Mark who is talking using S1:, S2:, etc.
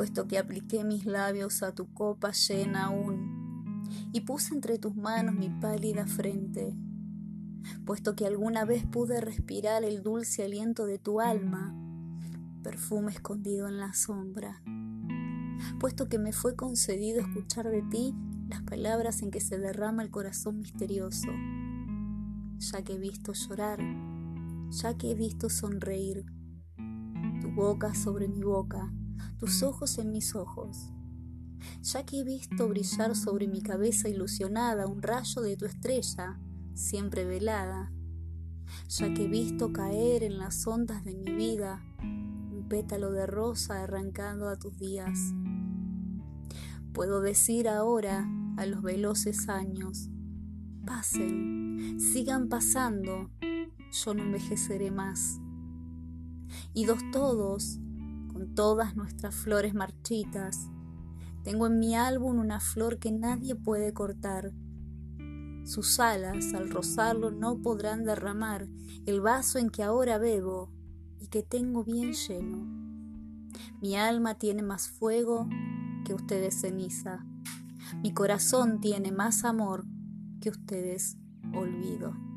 S1: puesto que apliqué mis labios a tu copa llena aún y puse entre tus manos mi pálida frente, puesto que alguna vez pude respirar el dulce aliento de tu alma, perfume escondido en la sombra, puesto que me fue concedido escuchar de ti las palabras en que se derrama el corazón misterioso, ya que he visto llorar, ya que he visto sonreír, tu boca sobre mi boca, tus ojos en mis ojos, ya que he visto brillar sobre mi cabeza ilusionada un rayo de tu estrella, siempre velada, ya que he visto caer en las ondas de mi vida un pétalo de rosa arrancando a tus días. Puedo decir ahora a los veloces años, pasen, sigan pasando, yo no envejeceré más. Y dos todos, todas nuestras flores marchitas, tengo en mi álbum una flor que nadie puede cortar. Sus alas al rozarlo no podrán derramar el vaso en que ahora bebo y que tengo bien lleno. Mi alma tiene más fuego que ustedes ceniza. Mi corazón tiene más amor que ustedes olvido.